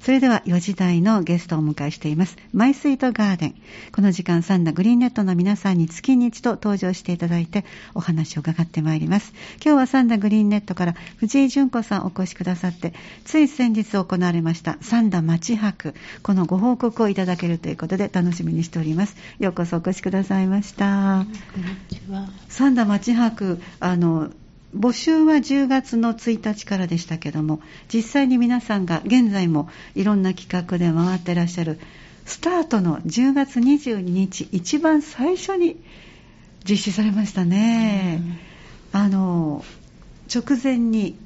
それでは4時台のゲストをお迎えしています。マイスイートガーデン。この時間、サンダグリーンネットの皆さんに月に一度登場していただいてお話を伺ってまいります。今日はサンダグリーンネットから藤井純子さんお越しくださって、つい先日行われましたサンダ町博、このご報告をいただけるということで楽しみにしております。ようこそお越しくださいました。こんにちは。サンダ町博、あの、募集は10月の1日からでしたけども実際に皆さんが現在もいろんな企画で回ってらっしゃるスタートの10月22日一番最初に実施されましたね、うん、あの直前に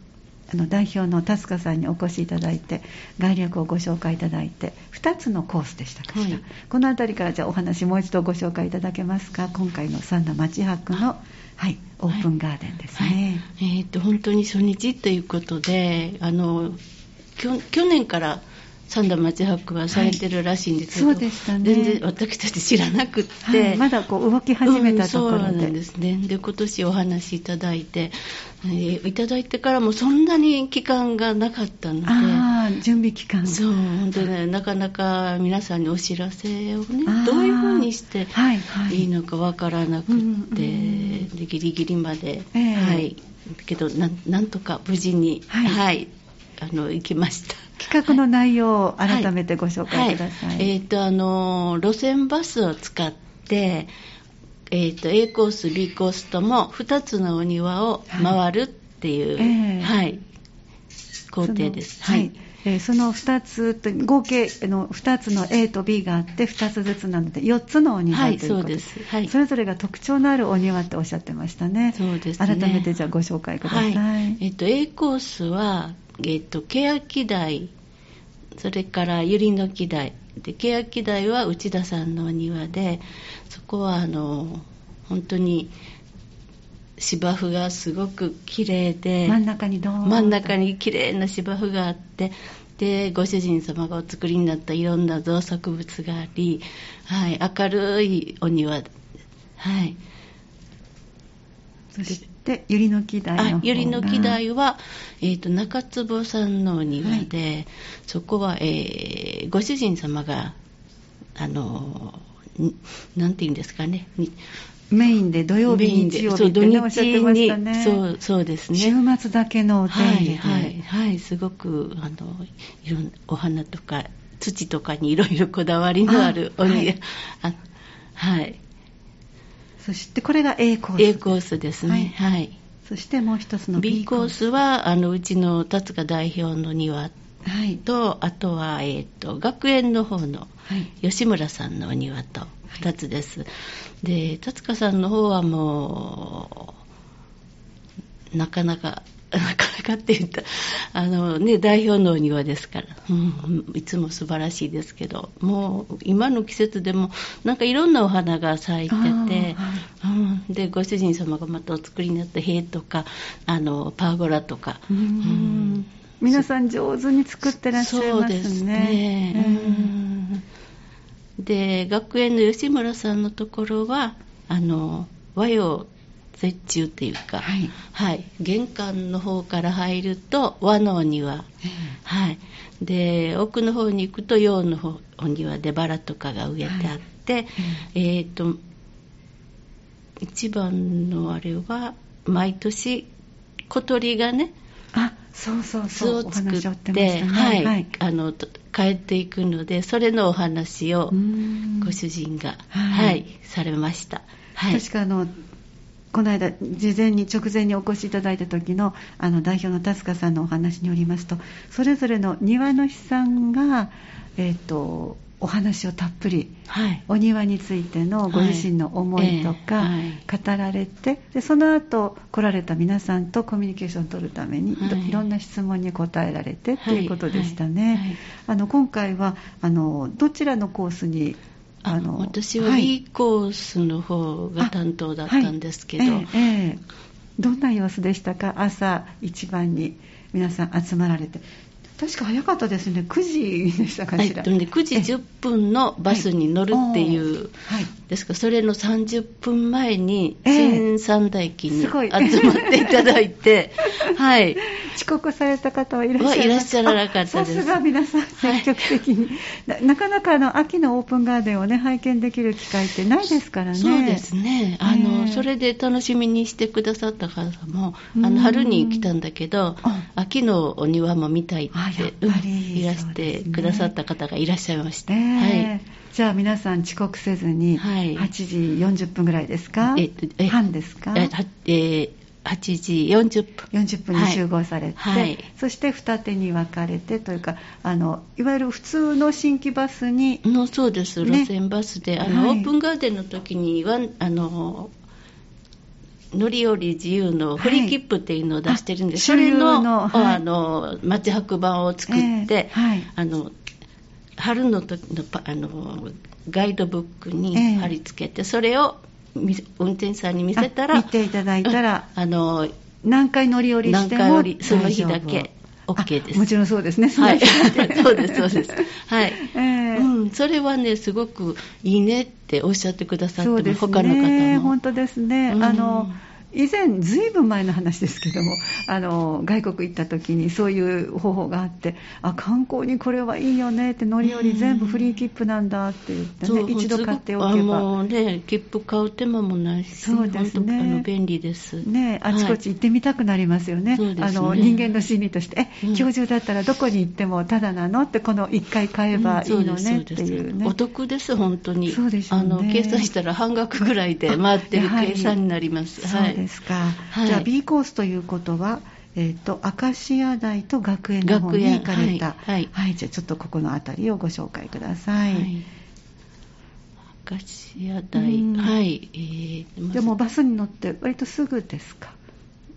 あの代表の達香さんにお越しいただいて概略をご紹介いただいて2つのコースでしたかしら、はい、この辺りからじゃあお話もう一度ご紹介いただけますか。今回の三田町博のはい、はいオープンガーデンですね。はい、えー、っと本当に初日ということで、あの去年から三田町博はされてるらしいんですけど、はい、そうでしたね、全然私たち知らなくって、はい、まだこう動き始めたところで、うん、そうなんですね。で今年お話しいただいて、えー、いただいてからもそんなに期間がなかったので。あ準備期間そう本当ねなかなか皆さんにお知らせをねどういうふうにしていい。のかわからなくって、はいはい、でギリギリまで、えー、はい。けどなんとか無事に、はい、はい、あの行きました。企画の内容を改めてご紹介ください。はい。はい、えっ、ー、と、あの、路線バスを使って、えっ、ー、と、A コース、B コースとも2つのお庭を回るっていう、はい、え。ーはい、工程です。はい。えー、その2つと合計の2つの A と B があって2つずつなので4つのお庭ということで。す、はい、それぞれが特徴のあるお庭っておっしゃってましたね。そうですね。改めてじゃあご紹介ください、はい、えっ、ー、と A コースはえっと、欅台、それから百合の木台。で、欅台は内田さんのお庭で、そこはあの、本当に芝生がすごく綺麗で、真ん中にどう真ん中に綺麗な芝生があって、で、ご主人様がお作りになったいろんな造作物があり、はい、明るいお庭、はい。そしてで百合の木台の百合の木台は、えーと、中坪さんのお庭で、はい、そこは、えー、ご主人様があのなんて言うんですかねメインで土曜日、日曜日って、ね、おっしゃってましたね。そうそうですね。週末だけのお手入れはい、はい、はい、すごく、あの、いろんなお花とか、土とかにいろいろこだわりのあるお庭、はい、はい。そしてこれが A コース。A コースですね。はい、はい、そしてもう一つの B コース。はあのうちの達塚代表の庭と、はい、あとは、えーと、学園の方の吉村さんのお庭と2つです、はい、で達塚さんの方はもうなかなかなかなかって言った。あの、ね、代表のお庭ですから、うん、いつも素晴らしいですけど。もう今の季節でもなんかいろんなお花が咲いてて、はい。うん、でご主人様がまたお作りになった塀とかあのパーゴラとか。うん、皆さん上手に作ってらっしゃいますね。そうですね。で学園の吉村さんのところはあの和洋折衷っていうか、はい、はい、玄関の方から入ると和のお庭、はい、で奥の方に行くと洋の方お庭でバラとかが植えてあって、はい、えっ、ー、と一番のあれは毎年小鳥がねあそうそうそう巣を作って、ね、はい、はい、あの帰っていくのでそれのお話をご主人が、はい、はい、されました。はい、確かあのこの間、事前に直前にお越しいただいた時のあの代表の達香さんのお話によりますとそれぞれの庭主さんが、えーと、お話をたっぷり、はい、お庭についてのご自身の思いとか、語られて、はいえー、でその後来られた皆さんとコミュニケーションを取るために、はい、いろんな質問に答えられてということでしたね。あの今回はあのどちらのコースにあの私は B コースの方が担当だったんですけど、はい。ええどんな様子でしたか？朝一番に皆さん集まられて。確か早かったですね。9時でしたかしら、はい、9時10分のバスに乗るっていうですか？らそれの30分前に新三大期に集まっていただいて、はい、遅刻された方はいらっしゃいらっしゃらなかったです。さすが皆さん積極的に、はい、なかなかあの秋のオープンガーデンを、ね、拝見できる機会ってないですからね。そうですね。あの、えー、それで楽しみにしてくださった方もあの春に来たんだけど秋のお庭も見たいっていらしてくださった方がいらっしゃいました、ね、はいじゃあ皆さん遅刻せずに、8時40分ぐらいですか、えっと、え半ですか？えー8時40分。40分に集合されて、はい、そして二手に分かれてというかあのいわゆる普通の新規バスにのそうです、ね、路線バスであの、はい、オープンガーデンの時にはあの乗り降り自由のフリー切符っていうのを出してるんです、はい、それのの,、あの町白板を作って、えー、あの春の時のあのガイドブックに貼り付けて、それを運転手さんに見せたら見ていただいたらあの何回乗り降りしても何回その日だけ OK です。もちろんそうですね。はい。そ うですそうです。はい、えー、うん、それはねすごくいいねっておっしゃってくださって、ね、他の方も。本当ですね、うん、あの以前、ずいぶん前の話ですけども、あの外国行った時にそういう方法があって、あ観光にこれはいいよねって、乗り降り全部フリー切符なんだって言ってね、一度買っておけば。もうね、切符買う手間もないし、そうですね、あの便利です。ね、あちこち行ってみたくなりますよね、はい、あの人間の心理として、え、今日中だったらどこに行ってもただなのって、この1回買えばいいのねっていうね。お得です、本当に。そうですね。あの計算したら半額ぐらいで回ってる計算になります。はいですか、はい、じゃあ B コースということは、えーと、アシア大と学園の方に行かれた、はい、はい、じゃあちょっとここの辺りをご紹介ください。はい。アシア大、はい、えー、でもバスに乗って割とすぐですか？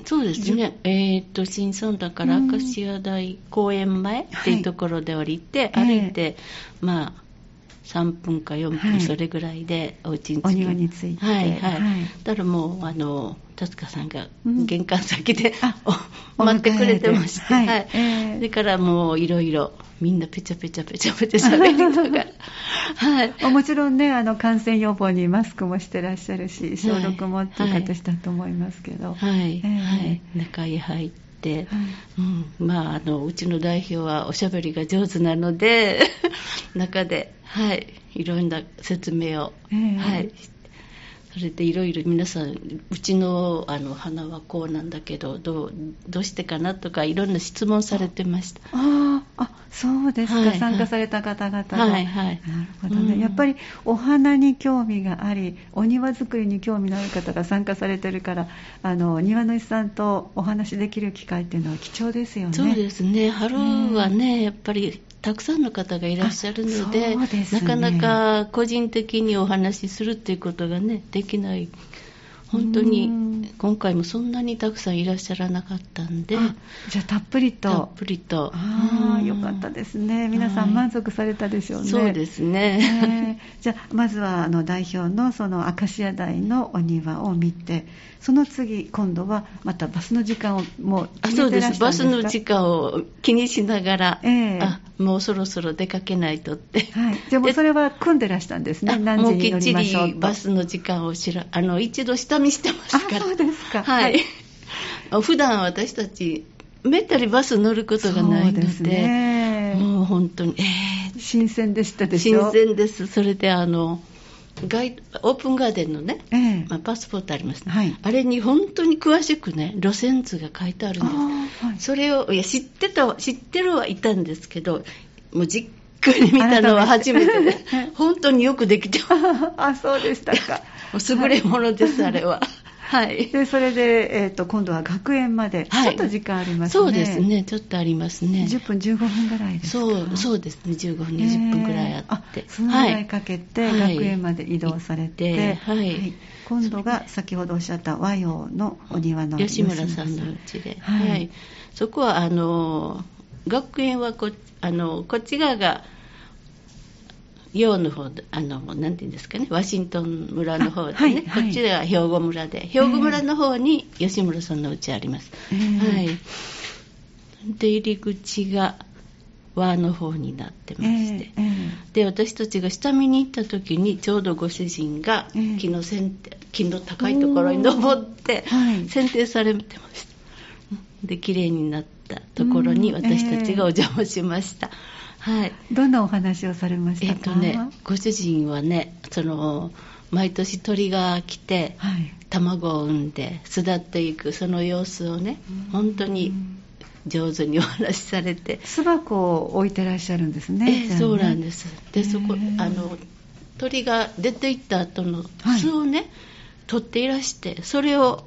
そうですね、えー、と新村だからアシア大公園前っていうところで降りて、はい、歩いて、えー、まあ3分か4分、それぐらいでお家に着く。お庭に着いて。はいはい、はい、だからもうあの達香さんが玄関先で、うん、待ってくれてまして、はい。はい。えー、それからもういろいろみんなペチャペチャペチャペチャ喋りながら、はい、もちろんねあの感染予防にマスクもしてらっしゃるし消毒もっていう形だと思いますけど、はい、えー、はい、中へ入って、はい、うん、まああのうちの代表はおしゃべりが上手なので 中ではいいろんな説明を、えー、はい。それでいろいろ皆さんうちのあの花はこうなんだけどどうどうしてかなとかいろんな質問されてました。ああそうですか、はいはい、参加された方々が、はいはい、なるほどね、うん、やっぱりお花に興味がありお庭作りに興味のある方が参加されてるからあの庭主さんとお話しできる機会っていうのは貴重ですよね。そうですね。春はね、やっぱりたくさんの方がいらっしゃるので、ね、なかなか個人的にお話しするっていうことがねできない。本当に今回もそんなにたくさんいらっしゃらなかったんでじゃあたっぷりと。たっぷりと。ああよかったですね。皆さん満足されたでしょうね、そうですね、え。ー、じゃあまずはあの代表のそのアカシア台のお庭を見てその次今度はまたバスの時間をもう決めてらしたんですか？そうです。バスの時間を気にしながら、えー、あもうそろそろ出かけないとって、はい、じゃあもうそれは組んでらしたんですね。何時に乗りましょうともうきっちりバスの時間を知らあの一度下見してますから。そうですか？はい、はい、普段私たちめったにバス乗ることがないので、ね、もう本当に、えー、新鮮でしたでしょ？新鮮です。それであのガイオープンガーデンのね、えー、まあ、パスポートありますね、はい、あれに本当に詳しくね路線図が書いてあるんです、はい、それをいや知ってた知ってるはいたんですけどもうじっくり見たのは初めてで 本当によくできてます。あそうでしたか。優れものです、はい、あれははい、でそれで、えーと、今度は学園まで、はい、ちょっと時間ありますね。そうですね。ちょっとありますね。10分15分ぐらいですか？そうそうですね。15分20分ぐらいあって、えー、そのぐらいかけて、学園まで移動されて、はい、はい、今度が先ほどおっしゃった和洋のお庭の吉村さんのうちで、はい、はい、そこはあの学園はこあのこっち側が洋の方あのなんていうんですかねワシントン村の方でね、はいはい、こっちでは兵庫村で兵庫村の方に吉村さんの家あります、えー、はい。で入り口が和の方になってまして、えーえー、で私たちが下見に行った時にちょうどご主人が木の剪定、木の高いところに登って、剪定されてました、で綺麗になったところに私たちがお邪魔しました、はい、どんなお話をされましたか、えっとね、ご主人はねその毎年鳥が来て、はい、卵を産んで巣立っていくその様子をね本当に上手にお話しされて。巣箱を置いてらっしゃるんですね、えそうなんです。でそこあの鳥が出て行った後の巣をね、はい、取っていらしてそれを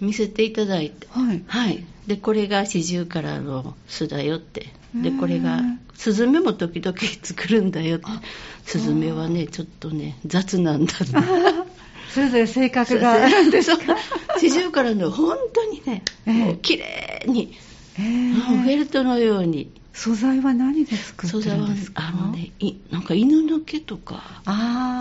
見せていただいて、はい、はい、でこれが四十からの巣だよって。でこれがスズメも時々作るんだよって。スズメはねちょっとね雑なんだって それぞれ性格が。あるんですか四十からの本当にね、えー、もう綺麗に、えー、フェルトのように素材は何で作ってるんですか？素材はあのねなんか犬の毛とか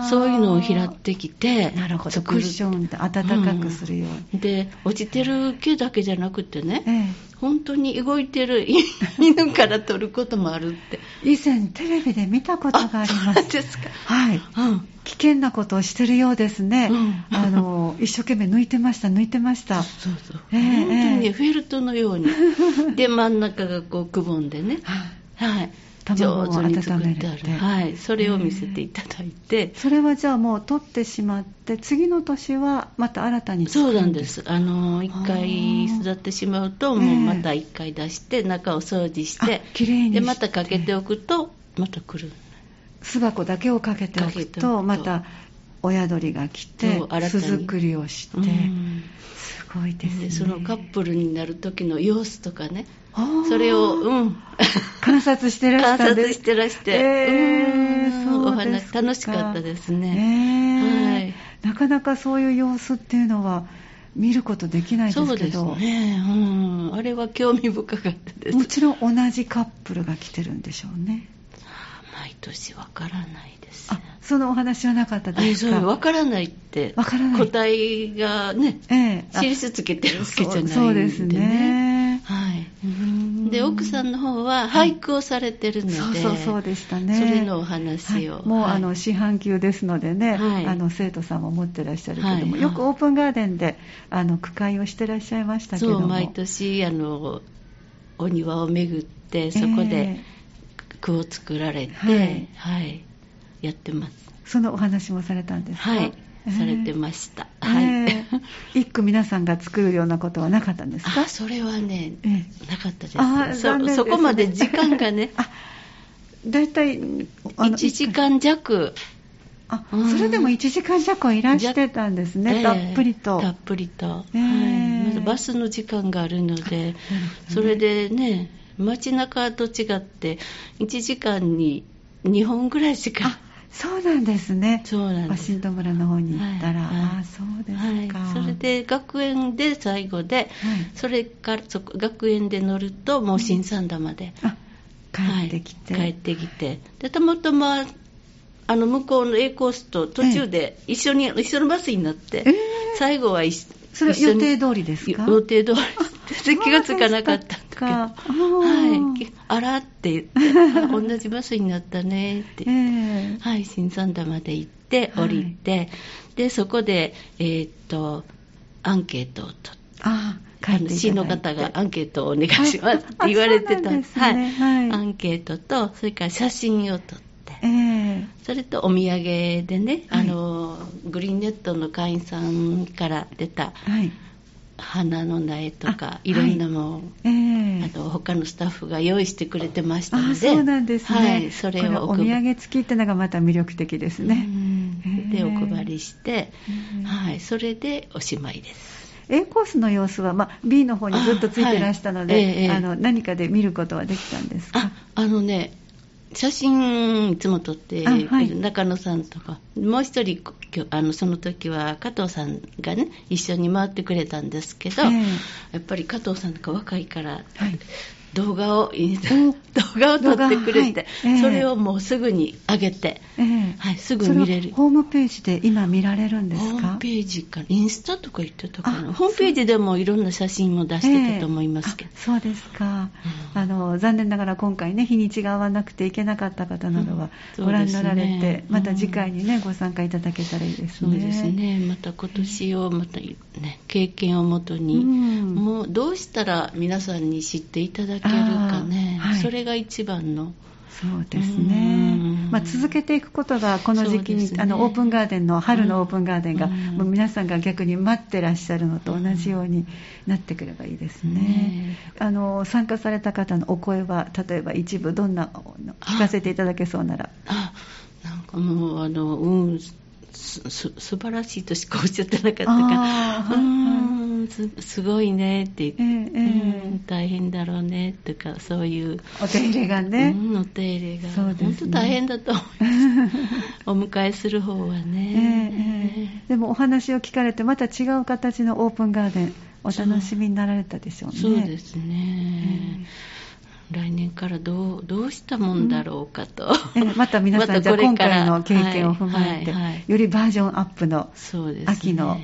そういうのを拾ってきてなるほど。クッションで暖かくするように、うん、で落ちてる毛だけじゃなくてね、ええ、本当に動いてる 犬から取ることもあるって。以前テレビで見たことがあります。ですか。はい、うん。危険なことをしてるようですね、うん、あの一生懸命抜いてました抜いてました。そうそう、えー、本当にねフェルトのように。で真ん中がこうくぼんでね。はい上手に作ってはい、それを見せていただいて、それはじゃあもう取ってしまって次の年はまた新たにそうなんです。あの1回育ってしまうともうまた1回出して中を掃除してきれいにでまたかけておくとまた来る。巣箱だけをかけておくとまた親鳥が来て巣作りをして、すごいですね。そのカップルになる時の様子とかねそれを、うん、観察してらしたんです。観察してらして、えー、そうお話楽しかったですね、え。ー、はい、なかなかそういう様子っていうのは見ることできないですけど。そうですね、うん、あれは興味深かったです。もちろん同じカップルが来てるんでしょうね。毎年わからないです、あそのお話はなかったですか？わからないってわからない。答えがね、ええ、印つけてるわけじゃないんで、ね、そうですね。はいで奥さんの方は俳句をされてるので、はい、そうそうそうでしたね。それのお話を、はい、もう、はい、あの四半球ですのでね、あの生徒さんも持ってらっしゃるけども、よくオープンガーデンであの句会をしてらっしゃいましたけども。そう毎年あのお庭を巡ってそこで、えー句を作られて、はい、はい、やってます。そのお話もされたんですか？はい。されてました。はい。一句皆さんが作るようなことはなかったんですか？あ、それはね、なかったです。あそそこまで時間がね。あ、だいたい1時間弱。あ、それでも1時間弱いらしてたんですね、たっぷりと。たっぷりと。えー、はい。まずバスの時間があるので、それでね、街中と違って1時間に2本ぐらいしかそうなんですね。そうなんです。ワシントン村の方に行ったら、はい、ああ、そうですか、はい、それで学園で最後で、はい、それからそ学園で乗るともう新三田まで、うん、帰ってきて、帰ってきて、でたまたまあの向こうの A コースと途中で一緒に、え一緒のバスになって、えー、最後は一それ予定通りですか？予定通りで気がつかなかったけど、はい、あらって言って同じバスになったねって。言って、はい、新三田まで行って降りて、はい、でそこで、えー、っとアンケートを取ってあ市の方がアンケートをお願いしますって言われてた。んです、ね、はい、アンケートとそれから写真を撮って、えー、それとお土産でね、はい、あのグリーンネットの会員さんから出た、はい。花の苗とかい。ろんなもの、はいえ。ー、あの他のスタッフが用意してくれてましたのでそうなんですね、はい、それをお土産付きってのがまた魅力的ですね、でお配りして、はい、それでおしまいです。A コースの様子は、まあ、B の方にずっとついてらしたので、あ、はい。えー、あの何かで見ることはできたんですか？ああのね写真いつも撮ってはい、中野さんとか。もう一人あのその時は加藤さんがね一緒に回ってくれたんですけど、えー、やっぱり加藤さんとか若いから、はい、動画を、動画を撮ってくれて、はいえー、それをもうすぐに上げて、えー、はい、すぐ見れる。ホームページで今見られるんですか？ホームページから、インスタとか言ってたかな。ホームページでもいろんな写真も出してたと思いますけど。えー、そうですか、うん、あの。残念ながら今回ね、日にちが合わなくていけなかった方などはご覧になられて、うんね、また次回にね、ご参加いただけたらいいですね。そうですね。また今年をまたね、経験をもとに、うん、もうどうしたら皆さんに知っていただけるかね、はい、それが一番の。そうですね、まあ、続けていくことがこの時期に、ね、あのオープンガーデンの春のオープンガーデンが、もう皆さんが逆に待ってらっしゃるのと同じようになってくればいいですね、あの参加された方のお声は例えば一部どんな聞かせていただけそうなら。あなんかもうあのうんす素晴らしいとしかおっしゃってなかったから、うんすすごいねって言って、えーえー、うん、大変だろうねとか、そういう。お手入れがね。うん、お手入れが。ね、本当大変だと思います。お迎えする方はね、えーえー。でもお話を聞かれて、また違う形のオープンガーデン、お楽しみになられたでしょうね。そうですね。来年からどうどうしたもんだろうかと、うん、また皆さん、じゃあ今回の経験を踏まえて、はいはいはい、よりバージョンアップの秋の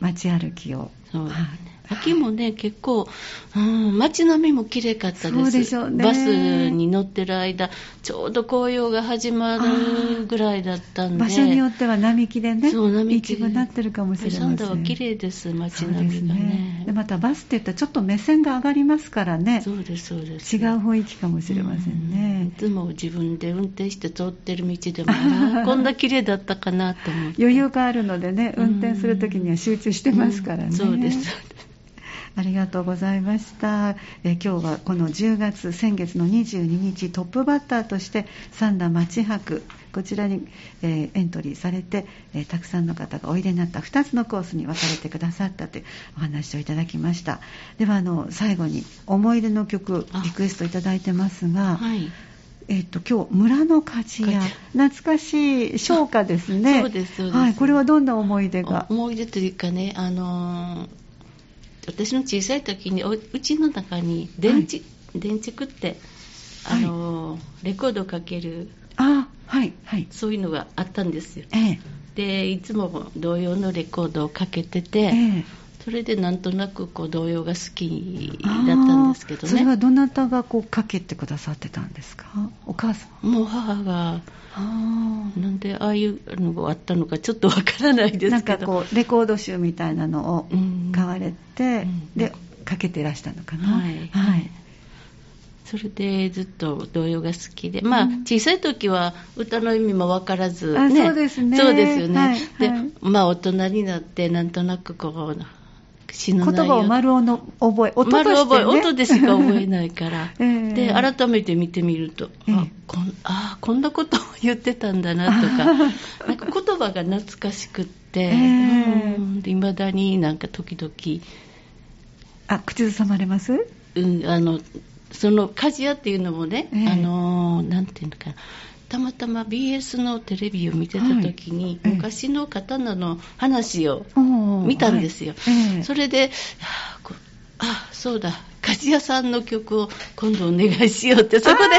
街歩きを。そうですね秋もね、結構、うん、街並みも綺麗かったです。そうでしょうね。バスに乗ってる間、ちょうど紅葉が始まるぐらいだったんで。場所によっては並木でね、そう並木一部なってるかもしれません。サンダは綺麗です、街並みがね。ねでまたバスって言ったらちょっと目線が上がりますからね。そうです、そうです。違う雰囲気かもしれませんね。いつも自分で運転して通ってる道でも、こんな綺麗だったかなと思って。余裕があるのでね、運転するときには集中してますからね。そうです、そうです。ありがとうございました。え今日はこの10月、先月の22日、トップバッターとして三田町博、こちらに、えー、エントリーされて、えー、たくさんの方がおいでになった2つのコースに分かれてくださったというお話をいただきました。では、あの、最後に思い出の曲、リクエストいただいてますが、はい。えっと、今日村の鍛冶屋懐かしい唱歌ですねそうですそうです、はい、これはどんな思い出が？思い出というかねあのー私の小さい時にうちの中に電池、はい、電池ってあの、はい、レコードかけるあはいはい。そういうのがあったんですよ、ええ、でいつも同様のレコードをかけてて、えそれでなんとなくこう童謡が好きだったんですけどね。それはどなたがこうかけてくださってたんですか？お母さんもう母がなんでああいうのがあったのかちょっとわからないですけど。なんかこうレコード集みたいなのを買われて、うん、でかけてらしたのかな？はい、はい。それでずっと童謡が好きで、まあ、小さい時は歌の意味も分からず、ね、そうですね。そうですよね。はい、で、まあ、大人になって、なんとなくこう、言葉を丸をの覚え、音として、ね、丸覚え、音でしか覚えないから。えー、で、改めて見てみると、えー、あこんあこんなことを言ってたんだなとか、なんか言葉が懐かしくって、えー、いまだになんか時々。あ、口ずさまれます？うん、あの、その鍛冶屋っていうのもね、えー、あの、なんていうのかな。たまたま BS のテレビを見てた時に、はい、昔の刀の話を見たんですよ。はい。それで、あ、そうだ、鍛冶屋さんの曲を今度お願いしようって、そこで、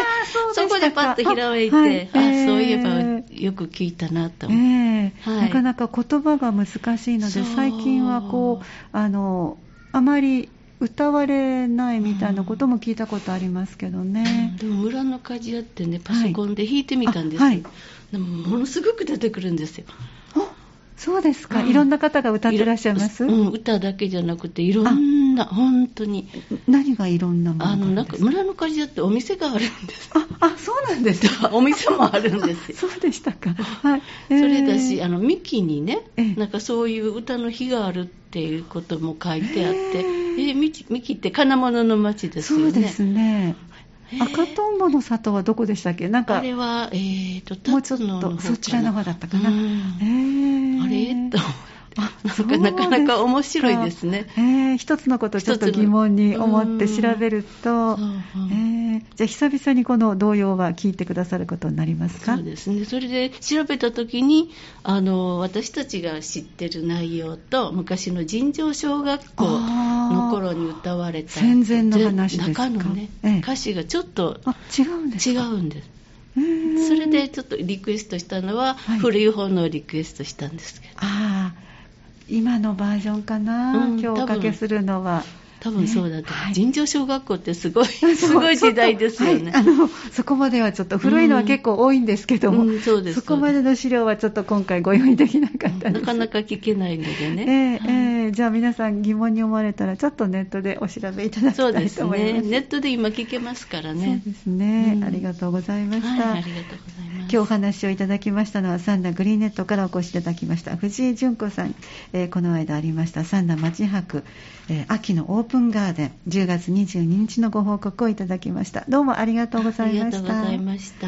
そこでパッとひらめいて、はい、あ、そういえばよく聞いたなと。思って、えー、なかなか言葉が難しいので、最近はこう、あの、あまり歌われないみたいなことも聞いたことありますけどね、うん、でも村の鍛冶屋ってねパソコンで弾いてみたんですよ、はい、でもものすごく出てくるんですよそうですか、うん、いろんな方が歌ってらっしゃいます？うん、歌だけじゃなくていろんな本当に。何がいろんなものあのなんか村の鍛冶屋ってお店があるんですああそうなんです お店もあるんですよ。そうでしたか。はい、えー、それだしあのミキにね、えー、なんかそういう歌の日があるっていうことも書いてあって、えー、えミキミキって金物の町ですよね。そうですね赤とんぼの里はどこでしたっけ？なんかあれは、えーと、もうちょっとそちらの方だったかな。えー、あれ？と なかなか面白いですね。えー、一つのことをちょっと疑問に思って調べると、えー、じゃあ久々にこの童謡は聞いてくださることになりますか？そうですね。それで調べたときに、あの、私たちが知ってる内容と、昔の尋常小学校の頃に歌われた戦前の話ですか？中のね、ええ、歌詞がちょっと違うんです違うんです。それでちょっとリクエストしたのは、はい、古い方のリクエストしたんですけど。ああ、今のバージョンかな、うん、今日おかけするのは。多分そうだと、ねはい、尋常小学校ってすごい、すごい時代ですよね、はい、あの。そこまではちょっと古いのは結構多いんですけども、うんうん、そそこまでの資料はちょっと今回ご用意できなかった。なかなか聞けないのでね。えー、えー、じゃあ皆さん疑問に思われたら、ちょっとネットでお調べいただきたいと思います。そうですね。ネットで今聞けますからね。そうですね。うん、ありがとうございました、はい。ありがとうございます。今日お話をいただきましたのは、サンダグリーンネットからお越しいただきました藤井純子さん、えー、この間ありましたサンダ町博、えー、秋のオープンガーデン10月22日のご報告をいただきました。どうもありがとうございました。ありがとうございました。